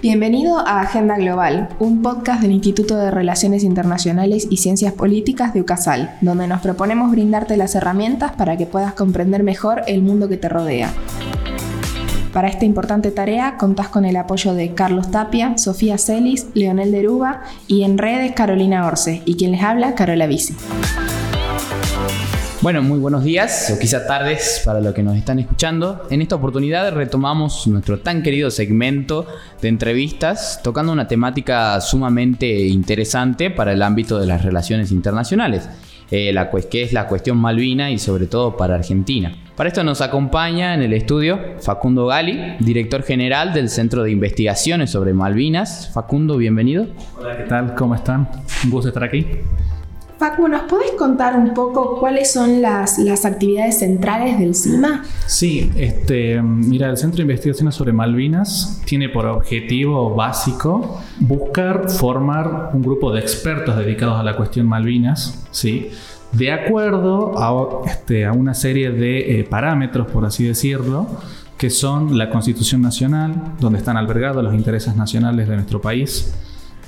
Bienvenido a Agenda Global, un podcast del Instituto de Relaciones Internacionales y Ciencias Políticas de UCASAL, donde nos proponemos brindarte las herramientas para que puedas comprender mejor el mundo que te rodea. Para esta importante tarea contás con el apoyo de Carlos Tapia, Sofía Celis, Leonel Deruba y en redes Carolina Orce, y quien les habla, Carola Bici. Bueno, muy buenos días o quizá tardes para los que nos están escuchando. En esta oportunidad retomamos nuestro tan querido segmento de entrevistas tocando una temática sumamente interesante para el ámbito de las relaciones internacionales, eh, la, que es la cuestión Malvina y sobre todo para Argentina. Para esto nos acompaña en el estudio Facundo Gali, director general del Centro de Investigaciones sobre Malvinas. Facundo, bienvenido. Hola, ¿qué tal? ¿Cómo están? Un gusto estar aquí. Facu, ¿nos podés contar un poco cuáles son las, actividades centrales del CIMA? Sí, este, mira, el Centro de Investigaciones sobre Malvinas tiene por objetivo básico buscar formar un grupo de expertos dedicados a la cuestión Malvinas, ¿sí? de acuerdo a, este, a una serie de eh, parámetros, por así decirlo, que son la Constitución Nacional, donde están albergados los intereses nacionales de nuestro país,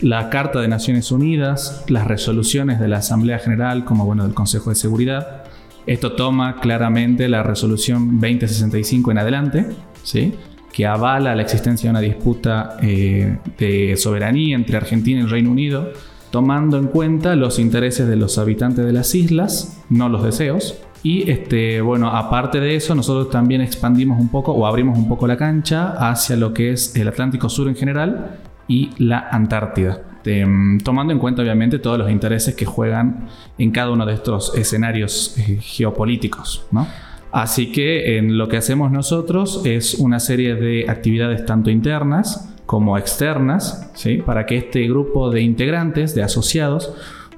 la Carta de Naciones Unidas, las resoluciones de la Asamblea General, como bueno del Consejo de Seguridad. Esto toma claramente la resolución 2065 en adelante, ¿sí? que avala la existencia de una disputa eh, de soberanía entre Argentina y el Reino Unido, tomando en cuenta los intereses de los habitantes de las islas, no los deseos. Y este, bueno, aparte de eso, nosotros también expandimos un poco o abrimos un poco la cancha hacia lo que es el Atlántico Sur en general y la Antártida. Mm, tomando en cuenta obviamente todos los intereses que juegan en cada uno de estos escenarios eh, geopolíticos. Así que en lo que hacemos nosotros es una serie de actividades tanto internas como externas, ¿sí? para que este grupo de integrantes, de asociados,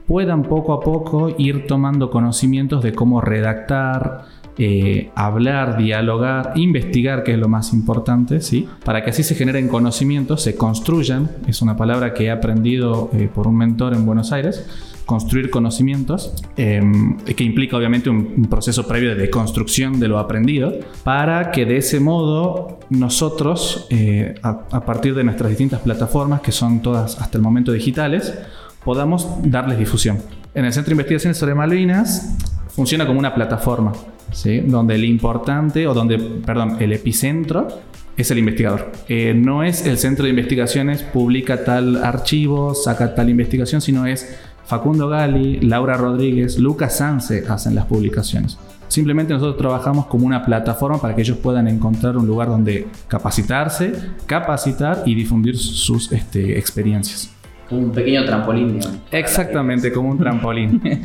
puedan poco a poco ir tomando conocimientos de cómo redactar, eh, hablar, dialogar, investigar, que es lo más importante, ¿sí? para que así se generen conocimientos, se construyan, es una palabra que he aprendido eh, por un mentor en Buenos Aires, construir conocimientos, em, que implica obviamente un, proceso previo de construcción de lo aprendido, para que de ese modo nosotros, eh, a partir de nuestras distintas plataformas, que son todas hasta el momento digitales, podamos darles difusión. En el Centro de Investigaciones sobre Malvinas funciona como una plataforma donde el importante, o donde, perdón, el epicentro es el investigador. Eh, no es el centro de investigaciones, publica tal archivo, saca tal investigación, sino es Facundo Gali, Laura Rodríguez, Lucas Sanse hacen las publicaciones. Simplemente nosotros trabajamos como una plataforma para que ellos puedan encontrar un lugar donde capacitarse, capacitar y difundir sus este, experiencias un pequeño trampolín. Exactamente, como un trampolín.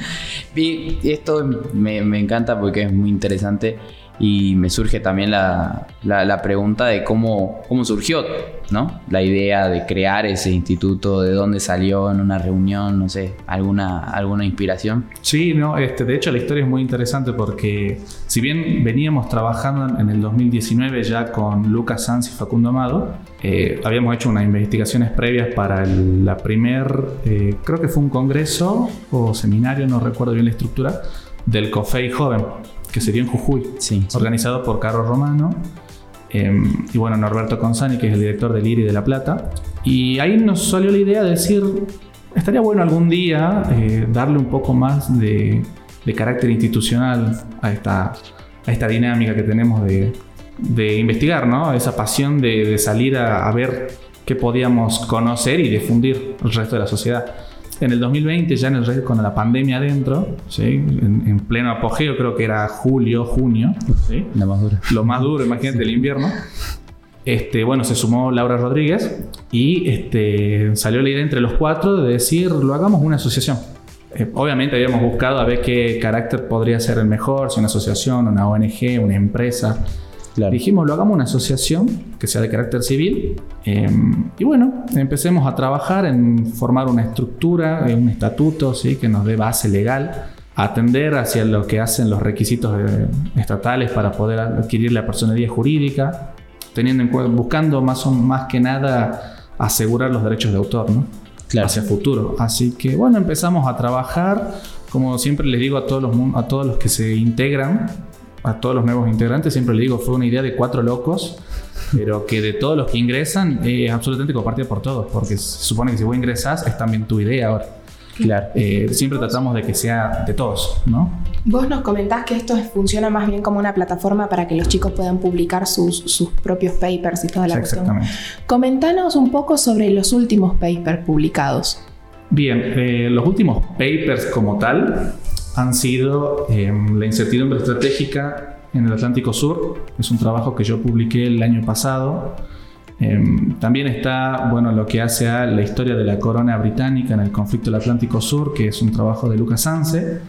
y esto me, me, encanta porque es muy interesante y me surge también la, la, pregunta de cómo, cómo surgió ¿no? la idea de crear ese instituto, de dónde salió en una reunión, no sé, alguna, alguna inspiración. Sí, no, este, de hecho la historia es muy interesante porque si bien veníamos trabajando en el 2019 ya con Lucas Sanz y Facundo Amado, eh, habíamos hecho unas investigaciones previas para la primer, eh, creo que fue un congreso o seminario, no recuerdo bien la estructura, del COFEI Joven que sería en Jujuy, organizado por Carlos Romano em, y bueno, Norberto Consani, que es el director del IRI de La Plata. Y ahí nos salió la idea de decir, estaría bueno algún día eh, darle un poco más de, carácter institucional a esta, a esta dinámica que tenemos de, de investigar, ¿no? Esa pasión de, salir a, a ver qué podíamos conocer y difundir el resto de la sociedad. En el 2020, ya en el con la pandemia adentro, ¿sí? en, pleno apogeo, creo que era julio, junio. ¿sí? Lo más duro. Lo más duro, imagínate, el invierno. Este, bueno, se sumó Laura Rodríguez y este, salió la idea entre los cuatro de decir, lo hagamos una asociación. Eh, obviamente habíamos buscado a ver qué carácter podría ser el mejor, si una asociación, una ONG, una empresa. Dijimos, lo hagamos una asociación que sea de carácter civil. Em, y bueno, empecemos a trabajar en formar una estructura, eh, un estatuto ¿sí? que nos dé base legal atender hacia lo que hacen los requisitos eh, estatales para poder adquirir la personalidad jurídica, teniendo en cuenta, buscando más, o, más que nada asegurar los derechos de autor, ¿no? Claro. Hacia futuro. Así que bueno, empezamos a trabajar, como siempre les digo a todos los, a todos los que se integran, a todos los nuevos integrantes, siempre les digo, fue una idea de cuatro locos, pero que de todos los que ingresan es absolutamente compartida por todos, porque se supone que si vos ingresás es también tu idea ahora. Claro. Eh, siempre tratamos de que sea de todos, ¿no? Vos nos comentás que esto funciona más bien como una plataforma para que los chicos puedan publicar sus, sus propios papers y toda la cuestión. Exactamente. Comentanos un poco sobre los últimos papers publicados. Bien, eh, los últimos papers como tal han sido eh, la incertidumbre estratégica en el Atlántico Sur. Es un trabajo que yo publiqué el año pasado. Eh, también está, bueno, lo que hace a la historia de la corona británica en el conflicto del Atlántico Sur, que es un trabajo de Lucas Sanse.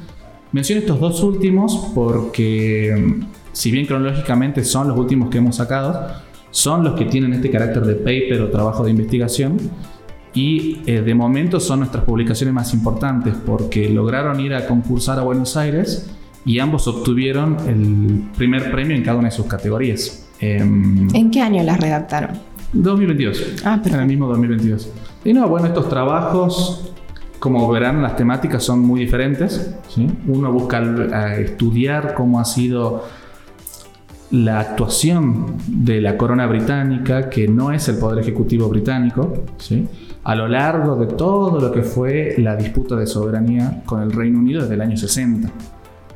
Menciono estos dos últimos porque, mm, si bien cronológicamente son los últimos que hemos sacado, son los que tienen este carácter de paper o trabajo de investigación y eh, de momento son nuestras publicaciones más importantes porque lograron ir a concursar a Buenos Aires y ambos obtuvieron el primer premio en cada una de sus categorías. Em, ¿En qué año las redactaron? 2022. Ah, En el mismo 2022. Y no, bueno, estos trabajos, como verán, las temáticas son muy diferentes. ¿sí? Uno busca eh, estudiar cómo ha sido la actuación de la corona británica, que no es el poder ejecutivo británico, ¿sí? a lo largo de todo lo que fue la disputa de soberanía con el Reino Unido desde el año 60.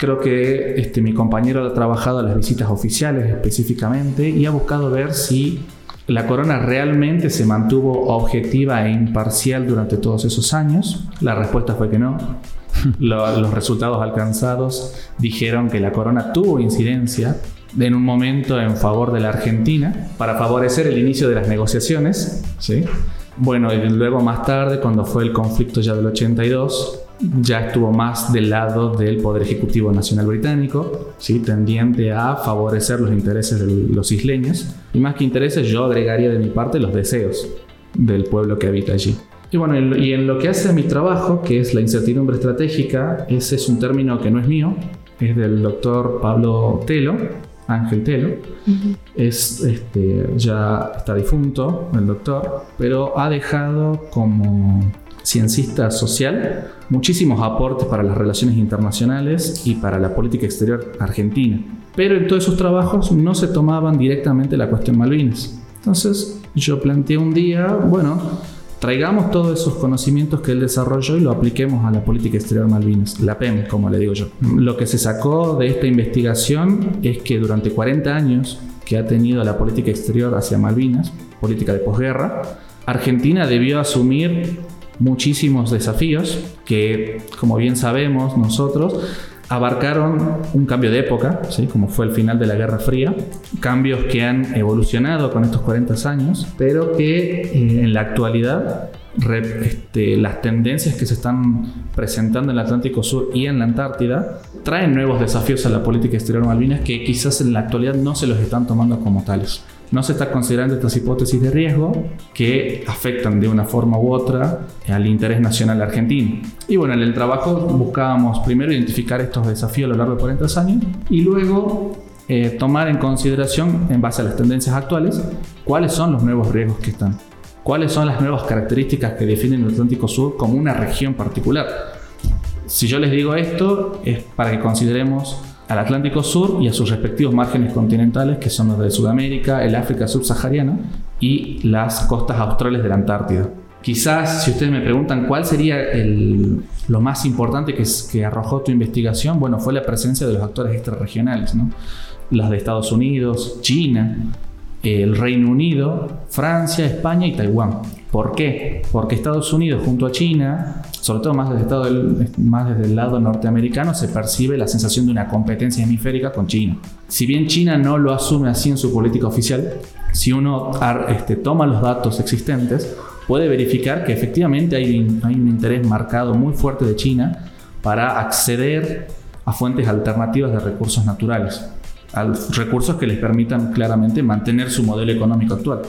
Creo que este, mi compañero ha trabajado las visitas oficiales específicamente y ha buscado ver si la corona realmente se mantuvo objetiva e imparcial durante todos esos años. La respuesta fue que no. Lo- los resultados alcanzados dijeron que la corona tuvo incidencia en un momento en favor de la Argentina para favorecer el inicio de las negociaciones. ¿sí? Bueno, y luego más tarde, cuando fue el conflicto ya del 82, ya estuvo más del lado del Poder Ejecutivo Nacional Británico, ¿sí? tendiente a favorecer los intereses de los isleños. Y más que intereses, yo agregaría de mi parte los deseos del pueblo que habita allí. Y bueno, en lo- y en lo que hace a mi trabajo, que es la incertidumbre estratégica, ese es un término que no es mío, es del doctor Pablo Telo, Ángel Telo. Es, este, ya está difunto el doctor, pero ha dejado como ciencista social muchísimos aportes para las relaciones internacionales y para la política exterior argentina. Pero en todos sus trabajos no se tomaban directamente la cuestión Malvinas. Entonces yo planteé un día, bueno, traigamos todos esos conocimientos que él desarrolló y lo apliquemos a la política exterior Malvinas, la PEM, como le digo yo. Lo que se sacó de esta investigación es que durante 40 años que ha tenido la política exterior hacia Malvinas, política de posguerra, Argentina debió asumir muchísimos desafíos que, como bien sabemos nosotros, abarcaron un cambio de época, ¿sí? como fue el final de la Guerra Fría, cambios que han evolucionado con estos 40 años, pero que eh, en la actualidad re- este, las tendencias que se están presentando en el Atlántico Sur y en la Antártida traen nuevos desafíos a la política exterior Malvinas que quizás en la actualidad no se los están tomando como tales. No se está considerando estas hipótesis de riesgo que afectan de una forma u otra al interés nacional argentino. Y bueno, en el trabajo buscábamos primero identificar estos desafíos a lo largo de 40 años y luego eh, tomar en consideración, en base a las tendencias actuales, cuáles son los nuevos riesgos que están. ¿Cuáles son las nuevas características que definen el Atlántico Sur como una región particular? Si yo les digo esto, es para que consideremos al Atlántico Sur y a sus respectivos márgenes continentales, que son los de Sudamérica, el África subsahariana y las costas australes de la Antártida. Quizás, si ustedes me preguntan cuál sería el- lo más importante que, arrojó tu investigación, bueno, fue la presencia de los actores extrarregionales, ¿no? Las de Estados Unidos, China, el Reino Unido, Francia, España y Taiwán. ¿Por qué? Porque Estados Unidos junto a China, sobre todo más desde, el lado norteamericano, se percibe la sensación de una competencia hemisférica con China. Si bien China no lo asume así en su política oficial, si uno este, toma los datos existentes, puede verificar que efectivamente hay un interés marcado muy fuerte de China para acceder a fuentes alternativas de recursos naturales a los recursos que les permitan claramente mantener su modelo económico actual.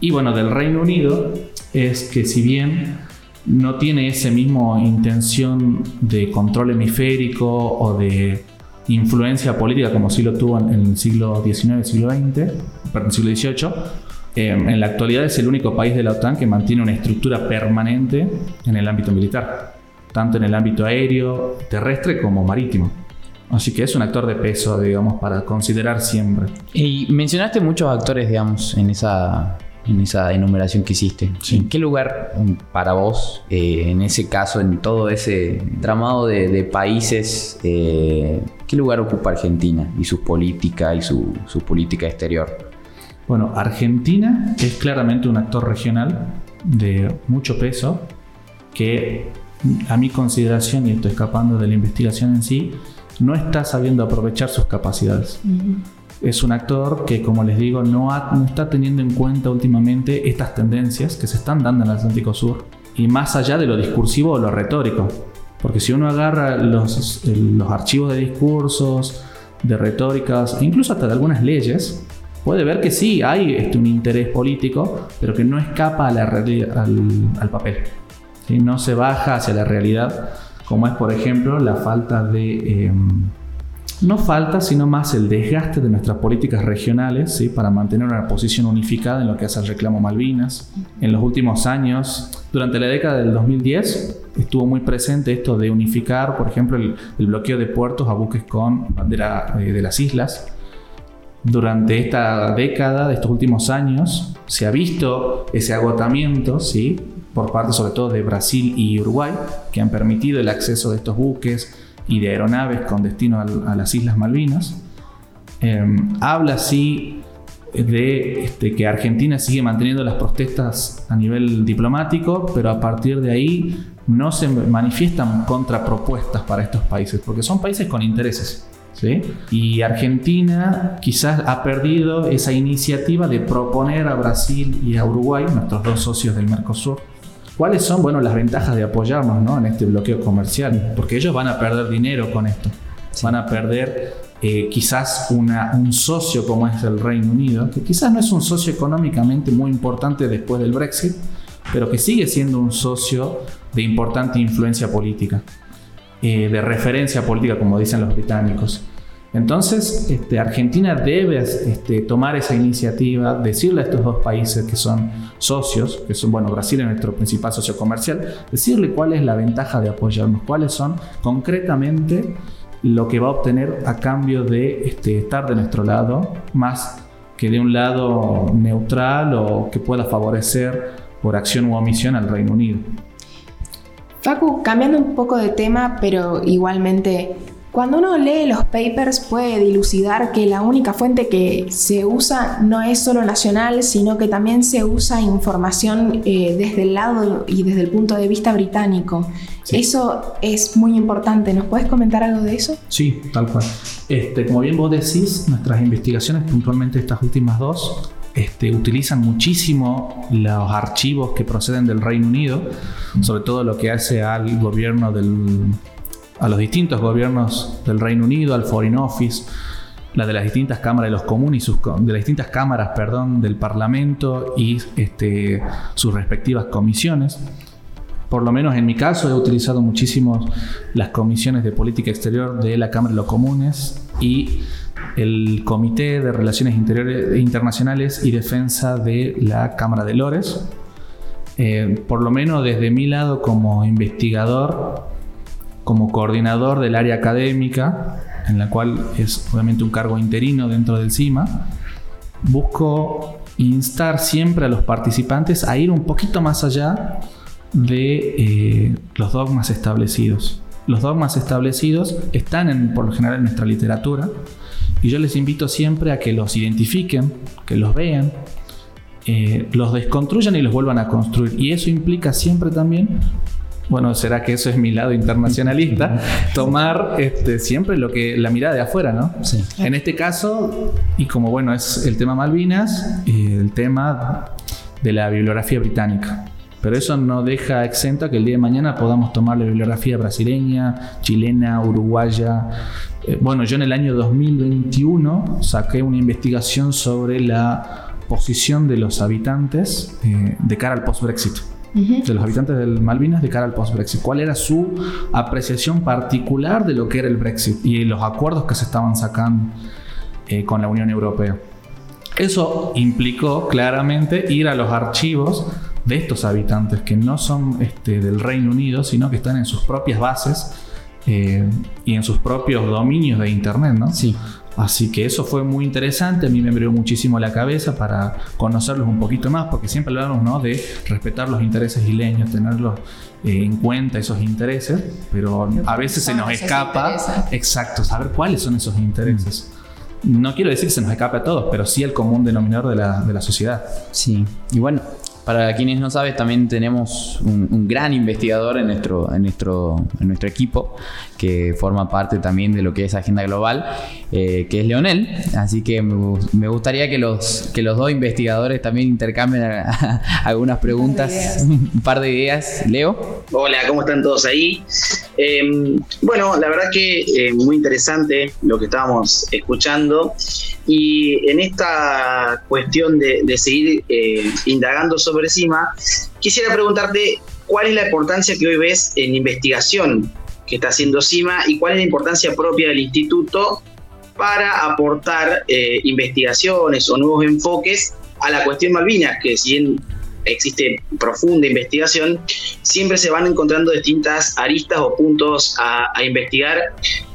Y bueno, del Reino Unido es que si bien no tiene ese mismo intención de control hemisférico o de influencia política como sí lo tuvo en el siglo XIX, siglo XX, perdón, siglo XVIII. Eh, en la actualidad es el único país de la OTAN que mantiene una estructura permanente en el ámbito militar, tanto en el ámbito aéreo, terrestre como marítimo. Así que es un actor de peso, digamos, para considerar siempre. Y mencionaste muchos actores, digamos, en esa en esa enumeración que hiciste. ¿En qué lugar um, para vos, eh, en ese caso, en todo ese tramado de, países, eh, qué lugar ocupa Argentina y su política y su, política exterior? Bueno, Argentina es claramente un actor regional de mucho peso que a mi consideración, y estoy escapando de la investigación en sí, no está sabiendo aprovechar sus capacidades es un actor que, como les digo, no, está teniendo en cuenta últimamente estas tendencias que se están dando en el Atlántico Sur y más allá de lo discursivo o lo retórico. Porque si uno agarra los, los archivos de discursos, de retóricas, e incluso hasta de algunas leyes, puede ver que sí hay este, un interés político, pero que no escapa a la al, al, papel. No se baja hacia la realidad, como es, por ejemplo, la falta de... Em, no falta, sino más el desgaste de nuestras políticas regionales ¿sí? para mantener una posición unificada en lo que hace el reclamo Malvinas. En los últimos años, durante la década del 2010, estuvo muy presente esto de unificar, por ejemplo, el, bloqueo de puertos a buques con bandera eh, de las islas. Durante esta década, de estos últimos años, se ha visto ese agotamiento, ¿sí? Por parte sobre todo de Brasil y Uruguay, que han permitido el acceso de estos buques, y de aeronaves con destino a, las Islas Malvinas. Em, habla así de este, que Argentina sigue manteniendo las protestas a nivel diplomático, pero a partir de ahí no se manifiestan contrapropuestas para estos países, porque son países con intereses. ¿sí? Y Argentina quizás ha perdido esa iniciativa de proponer a Brasil y a Uruguay, nuestros dos socios del Mercosur, ¿Cuáles son bueno, las ventajas de apoyarnos ¿no? en este bloqueo comercial? Porque ellos van a perder dinero con esto. Van a perder eh, quizás una, un socio como es el Reino Unido, que quizás no es un socio económicamente muy importante después del Brexit, pero que sigue siendo un socio de importante influencia política, eh, de referencia política, como dicen los británicos. Entonces, este, Argentina debe este, tomar esa iniciativa, decirle a estos dos países que son socios, que son, bueno, Brasil es nuestro principal socio comercial, decirle cuál es la ventaja de apoyarnos, cuáles son concretamente lo que va a obtener a cambio de este, estar de nuestro lado, más que de un lado neutral o que pueda favorecer por acción u omisión al Reino Unido. Facu, cambiando un poco de tema, pero igualmente cuando uno lee los papers puede dilucidar que la única fuente que se usa no es solo nacional, sino que también se usa información eh, desde el lado y desde el punto de vista británico. Eso es muy importante. ¿Nos puedes comentar algo de eso? Sí, tal cual. Este, como bien vos decís, nuestras investigaciones, puntualmente estas últimas dos, este, utilizan muchísimo los archivos que proceden del Reino Unido, sobre todo lo que hace al gobierno del a los distintos gobiernos del Reino Unido, al Foreign Office, la de las distintas cámaras de los comunes, sus, de las distintas cámaras, perdón, del Parlamento y este, sus respectivas comisiones. Por lo menos en mi caso he utilizado muchísimo las comisiones de política exterior de la Cámara de los Comunes y el Comité de Relaciones Interiores, Internacionales y Defensa de la Cámara de Lores. Eh, por lo menos desde mi lado como investigador como coordinador del área académica, en la cual es obviamente un cargo interino dentro del CIMA, busco instar siempre a los participantes a ir un poquito más allá de eh, los dogmas establecidos. Los dogmas establecidos están en, por lo general en nuestra literatura y yo les invito siempre a que los identifiquen, que los vean, eh, los desconstruyan y los vuelvan a construir. Y eso implica siempre también bueno, será que eso es mi lado internacionalista, tomar este, siempre lo que la mirada de afuera, ¿no? Sí. En este caso, y como bueno, es el tema Malvinas, el tema de la bibliografía británica. Pero eso no deja exento a que el día de mañana podamos tomar la bibliografía brasileña, chilena, uruguaya. Eh, bueno, yo en el año 2021 saqué una investigación sobre la posición de los habitantes eh, de cara al post-Brexit. De los habitantes del Malvinas de cara al post-Brexit. ¿Cuál era su apreciación particular de lo que era el Brexit y los acuerdos que se estaban sacando eh, con la Unión Europea? Eso implicó claramente ir a los archivos de estos habitantes que no son este, del Reino Unido, sino que están en sus propias bases eh, y en sus propios dominios de Internet, ¿no? Sí. Así que eso fue muy interesante, a mí me abrió muchísimo la cabeza para conocerlos un poquito más, porque siempre hablamos ¿no? de respetar los intereses isleños, tenerlos eh, en cuenta esos intereses, pero a veces se nos escapa, exacto, saber cuáles son esos intereses. No quiero decir que se nos escape a todos, pero sí el común denominador de la, de la sociedad. Sí, y bueno, para quienes no saben, también tenemos un, gran investigador en nuestro, en, nuestro, en nuestro equipo que forma parte también de lo que es Agenda Global, eh, que es Leonel. Así que me, gustaría que los, que los dos investigadores también intercambien algunas preguntas, un par de ideas. Leo. Hola, ¿cómo están todos ahí? Em, bueno, la verdad que eh, muy interesante lo que estábamos escuchando. Y en esta cuestión de, seguir eh, indagando sobre CIMA, quisiera preguntarte cuál es la importancia que hoy ves en investigación que está haciendo CIMA y cuál es la importancia propia del instituto para aportar eh, investigaciones o nuevos enfoques a la cuestión Malvinas, que si bien existe profunda investigación, siempre se van encontrando distintas aristas o puntos a, investigar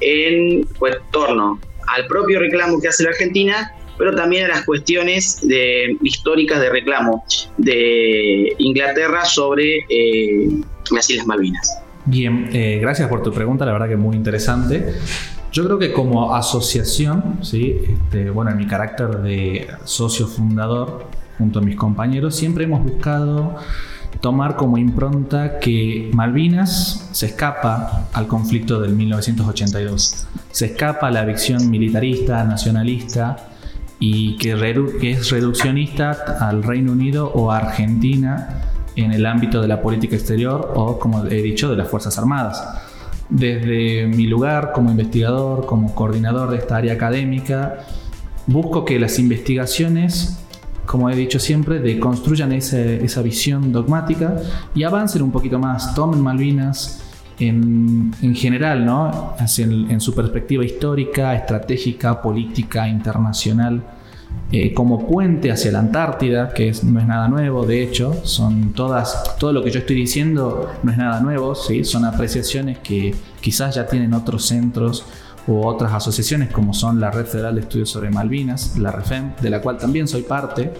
en pues, torno al propio reclamo que hace la Argentina, pero también a las cuestiones históricas de reclamo de Inglaterra sobre eh, las Islas Malvinas. Bien, eh, gracias por tu pregunta, la verdad que muy interesante. Yo creo que como asociación. Este, bueno, en mi carácter de socio fundador, junto a mis compañeros, siempre hemos buscado tomar como impronta que Malvinas se escapa al conflicto del 1982, se escapa a la visión militarista, nacionalista y que, es reduccionista al Reino Unido o a Argentina en el ámbito de la política exterior o, como he dicho, de las Fuerzas Armadas. Desde mi lugar como investigador, como coordinador de esta área académica, busco que las investigaciones como he dicho siempre, de construyan esa visión dogmática y avancen un poquito más, tomen Malvinas en, general, ¿no? en, su perspectiva histórica, estratégica, política, internacional, eh, como puente hacia la Antártida, que no es nada nuevo, de hecho, son todas, todo lo que yo estoy diciendo no es nada nuevo, ¿sí? son apreciaciones que quizás ya tienen otros centros u otras asociaciones como son la Red Federal de Estudios sobre Malvinas, la REFEM, de la cual también soy parte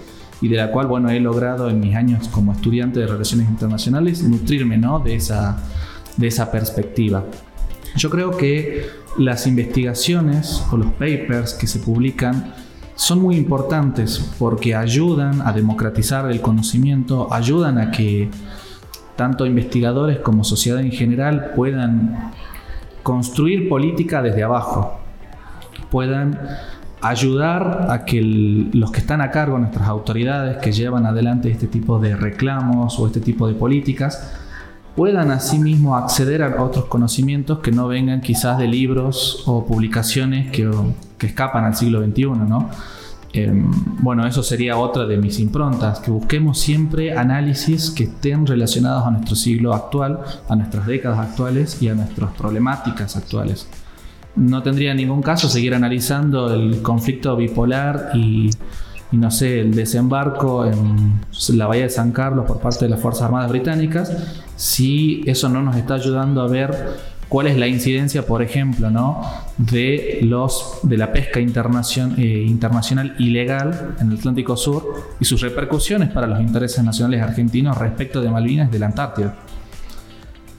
y de la cual bueno, he logrado en mis años como estudiante de Relaciones Internacionales nutrirme ¿no? de, esa, de esa perspectiva. Yo creo que las investigaciones o los papers que se publican son muy importantes porque ayudan a democratizar el conocimiento, ayudan a que tanto investigadores como sociedad en general puedan construir política desde abajo, puedan ayudar a que los que están a cargo, nuestras autoridades que llevan adelante este tipo de reclamos o este tipo de políticas, puedan asimismo acceder a otros conocimientos que no vengan quizás de libros o publicaciones que, escapan al siglo XXI, ¿no? Em, bueno, eso sería otra de mis improntas, que busquemos siempre análisis que estén relacionados a nuestro siglo actual, a nuestras décadas actuales y a nuestras problemáticas actuales. No tendría ningún caso seguir analizando el conflicto bipolar y, no sé, el desembarco en la bahía de San Carlos por parte de las Fuerzas Armadas Británicas si eso no nos está ayudando a ver cuál es la incidencia, por ejemplo, ¿no? de, los, de la pesca eh, internacional ilegal en el Atlántico Sur y sus repercusiones para los intereses nacionales argentinos respecto de Malvinas de la Antártida.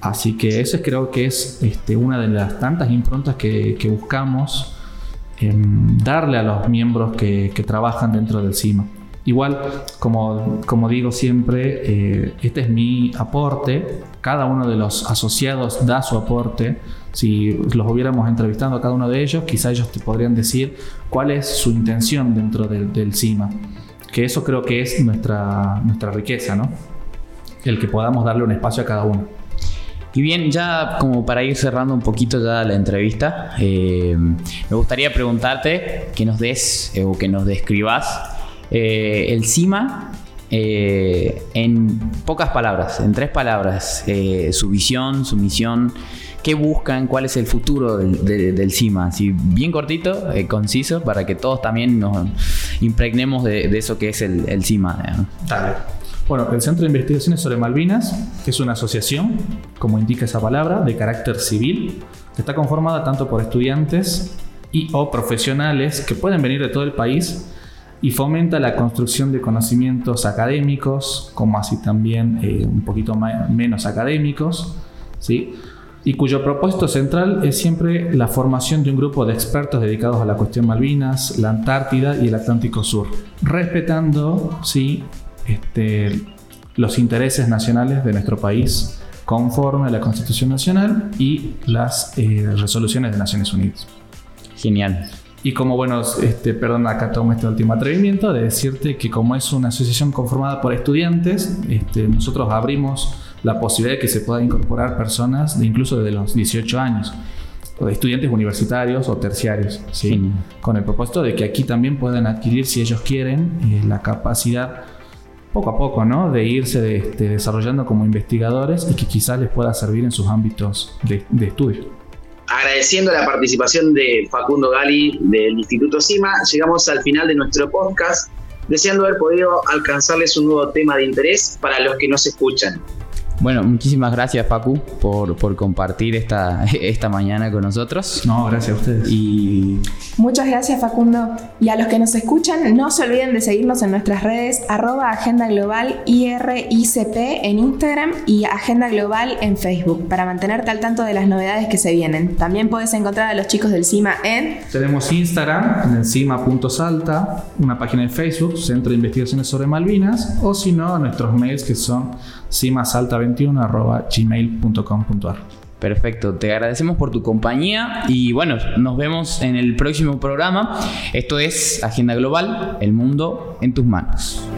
Así que eso creo que es este, una de las tantas improntas que, buscamos em, darle a los miembros que trabajan dentro del CIMA. Igual, como, como digo siempre, eh, este es mi aporte. Cada uno de los asociados da su aporte. Si los hubiéramos entrevistado a cada uno de ellos, quizá ellos te podrían decir cuál es su intención dentro del CIMA. Que eso creo que es nuestra, nuestra riqueza, ¿no? El que podamos darle un espacio a cada uno. Y bien, ya como para ir cerrando un poquito ya la entrevista, eh, me gustaría preguntarte que nos des eh, o que nos describas eh, el CIMA eh, en pocas palabras, en tres palabras, eh, su visión, su misión, qué buscan, cuál es el futuro del, CIMA. Así, bien cortito, eh, conciso, para que todos también nos impregnemos de, eso que es el, CIMA. Dale. Bueno, el Centro de Investigaciones sobre Malvinas es una asociación, como indica esa palabra, de carácter civil, que está conformada tanto por estudiantes y o profesionales que pueden venir de todo el país y fomenta la construcción de conocimientos académicos, como así también eh, un poquito menos académicos, ¿sí? y cuyo propósito central es siempre la formación de un grupo de expertos dedicados a la cuestión Malvinas, la Antártida y el Atlántico Sur, respetando ¿sí? este, los intereses nacionales de nuestro país conforme a la Constitución Nacional y las eh, resoluciones de Naciones Unidas. Genial. Y como, bueno, este, perdón, acá tomo este último atrevimiento de decirte que como es una asociación conformada por estudiantes, este, nosotros abrimos la posibilidad de que se puedan incorporar personas de incluso desde los 18 años, o de estudiantes universitarios o terciarios, ¿sí? con el propósito de que aquí también puedan adquirir, si ellos quieren, eh, la capacidad poco a poco, ¿no? De irse este, desarrollando como investigadores y que quizás les pueda servir en sus ámbitos de, de estudio agradeciendo la participación de Facundo Gali del Instituto CIMA, llegamos al final de nuestro podcast, deseando haber podido alcanzarles un nuevo tema de interés para los que nos escuchan. Bueno, muchísimas gracias Facu por, por, compartir esta, esta mañana con nosotros. No, gracias a ustedes. Y... Muchas gracias Facundo. Y a los que nos escuchan, no se olviden de seguirnos en nuestras redes arroba Agenda Global IRICP en Instagram y Agenda Global en Facebook para mantenerte al tanto de las novedades que se vienen. También puedes encontrar a los chicos del CIMA en... Tenemos Instagram en el cima.salta, una página de Facebook, Centro de Investigaciones sobre Malvinas, o si no, nuestros mails que son cimasalta21.gmail.com.ar. Perfecto, te agradecemos por tu compañía y bueno, nos vemos en el próximo programa. Esto es Agenda Global, el mundo en tus manos.